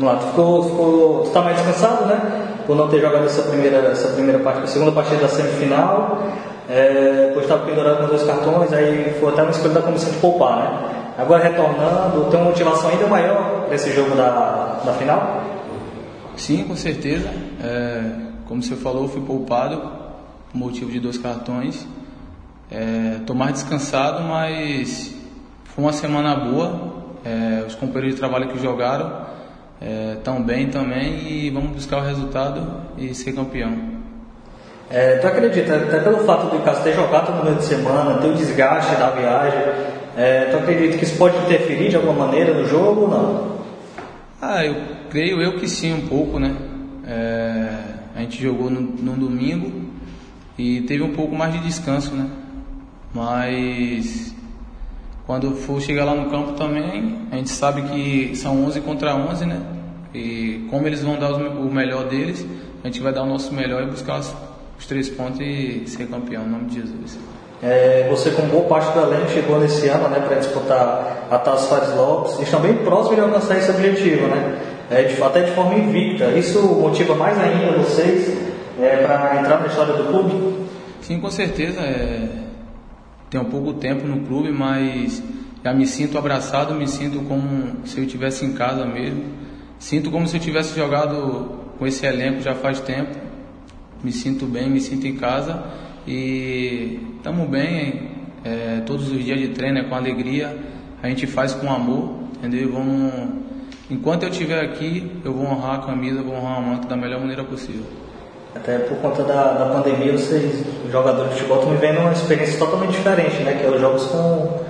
Lá, tu ficou, ficou, tu tá mais descansado, né? Por não ter jogado essa primeira, essa primeira segunda partida da semifinal. É, depois estava pendurado com dois cartões, aí foi até uma escolha da comissão de poupar, né? Agora retornando, tem uma motivação ainda maior para esse jogo da, da final? Sim, com certeza. É, como você falou, fui poupado por motivo de dois cartões. Estou é, mais descansado, mas foi uma semana boa. É, os companheiros de trabalho que jogaram é, bem também e vamos buscar o resultado e ser campeão. É, tu acredita, até pelo fato do Cássio ter jogado no meio de semana, ter o desgaste da viagem, é, tu acredita que isso pode interferir de alguma maneira no jogo ou não? Ah, eu creio eu que sim, um pouco, né? É, a gente jogou no, no domingo e teve um pouco mais de descanso, né? Mas quando for chegar lá no campo também, a gente sabe que são 11 contra 11, né? E como eles vão dar o melhor deles, a gente vai dar o nosso melhor e buscar os três pontos e ser campeão, em nome de Jesus. É, você, com boa parte do elenco, chegou nesse ano né, para disputar a Taça Fares Lopes e estão bem próximos de alcançar esse objetivo, né? É, de, até de forma invicta. Isso motiva mais ainda vocês é, para entrar na história do clube? Sim, com certeza. É... Tenho pouco tempo no clube, mas já me sinto abraçado, me sinto como se eu estivesse em casa mesmo. Sinto como se eu tivesse jogado com esse elenco já faz tempo. Me sinto bem, me sinto em casa e estamos bem, é, todos os dias de treino é com alegria, a gente faz com amor, entendeu? Vamos, enquanto eu estiver aqui, eu vou honrar a camisa, vou honrar a manto da melhor maneira possível. Até por conta da, da pandemia, vocês, jogadores de futebol, estão vivendo uma experiência totalmente diferente, né? Que é os jogos com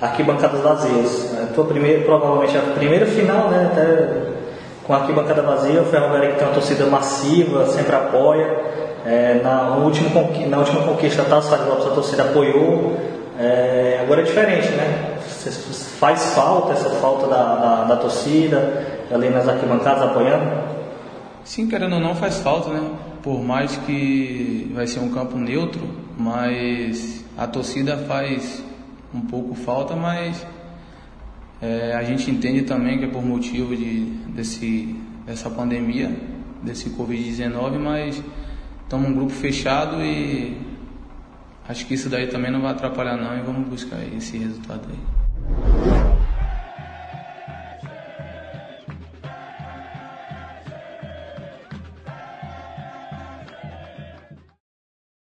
arquibancadas vazias. Tua primeira, provavelmente a primeira final, né? Até com arquibancada vazia, o Ferroviário que tem uma torcida massiva, sempre apoia. É, na, último, na última conquista da Taça Lopes a torcida apoiou. É, agora é diferente, né? Faz falta essa falta da, da, da, torcida, ali nas arquibancadas apoiando? Sim, querendo ou não, faz falta, né? Por mais que vai ser um campo neutro, mas a torcida faz um pouco falta, mas é, a gente entende também que é por motivo de, desse, dessa pandemia, desse Covid-19, mas estamos um grupo fechado e acho que isso daí também não vai atrapalhar não e vamos buscar esse resultado aí.